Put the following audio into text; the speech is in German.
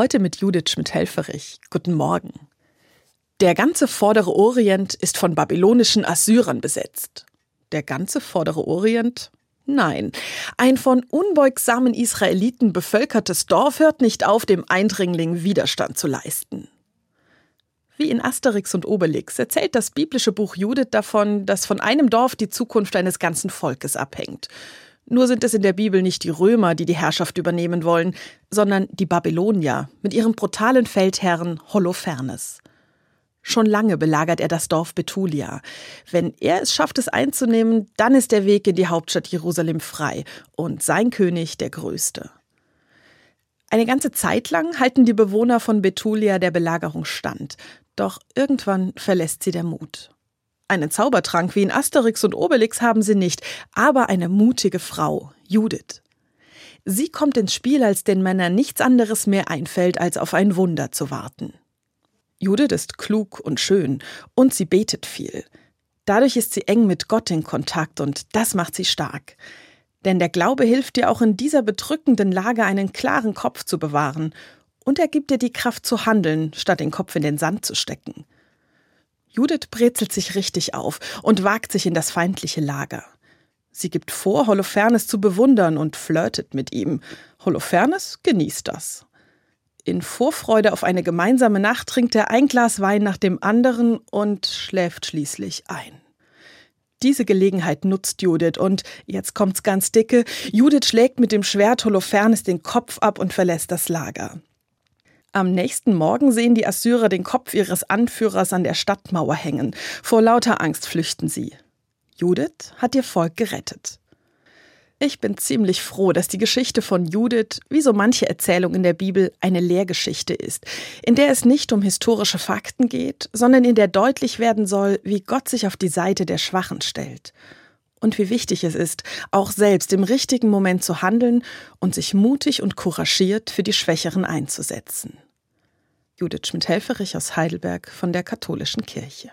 Heute mit Judith Schmidt-Helferich. Guten Morgen. Der ganze vordere Orient ist von babylonischen Assyrern besetzt. Der ganze vordere Orient? Nein. Ein von unbeugsamen Israeliten bevölkertes Dorf hört nicht auf, dem Eindringling Widerstand zu leisten. Wie in Asterix und Obelix erzählt das biblische Buch Judith davon, dass von einem Dorf die Zukunft eines ganzen Volkes abhängt. Nur sind es in der Bibel nicht die Römer, die die Herrschaft übernehmen wollen, sondern die Babylonier mit ihrem brutalen Feldherrn Holofernes. Schon lange belagert er das Dorf Betulia. Wenn er es schafft, es einzunehmen, dann ist der Weg in die Hauptstadt Jerusalem frei und sein König der Größte. Eine ganze Zeit lang halten die Bewohner von Betulia der Belagerung stand, doch irgendwann verlässt sie der Mut. Einen Zaubertrank wie in Asterix und Obelix haben sie nicht, aber eine mutige Frau, Judith. Sie kommt ins Spiel, als den Männern nichts anderes mehr einfällt, als auf ein Wunder zu warten. Judith ist klug und schön und sie betet viel. Dadurch ist sie eng mit Gott in Kontakt und das macht sie stark. Denn der Glaube hilft ihr auch in dieser bedrückenden Lage einen klaren Kopf zu bewahren und er gibt ihr die Kraft zu handeln, statt den Kopf in den Sand zu stecken. Judith brezelt sich richtig auf und wagt sich in das feindliche Lager. Sie gibt vor, Holofernes zu bewundern und flirtet mit ihm. Holofernes genießt das. In Vorfreude auf eine gemeinsame Nacht trinkt er ein Glas Wein nach dem anderen und schläft schließlich ein. Diese Gelegenheit nutzt Judith und jetzt kommt's ganz dicke. Judith schlägt mit dem Schwert Holofernes den Kopf ab und verlässt das Lager. Am nächsten Morgen sehen die Assyrer den Kopf ihres Anführers an der Stadtmauer hängen. Vor lauter Angst flüchten sie. Judith hat ihr Volk gerettet. Ich bin ziemlich froh, dass die Geschichte von Judith, wie so manche Erzählung in der Bibel, eine Lehrgeschichte ist, in der es nicht um historische Fakten geht, sondern in der deutlich werden soll, wie Gott sich auf die Seite der Schwachen stellt. Und wie wichtig es ist, auch selbst im richtigen Moment zu handeln und sich mutig und couragiert für die Schwächeren einzusetzen. Judith Schmidt-Helferich aus Heidelberg von der Katholischen Kirche.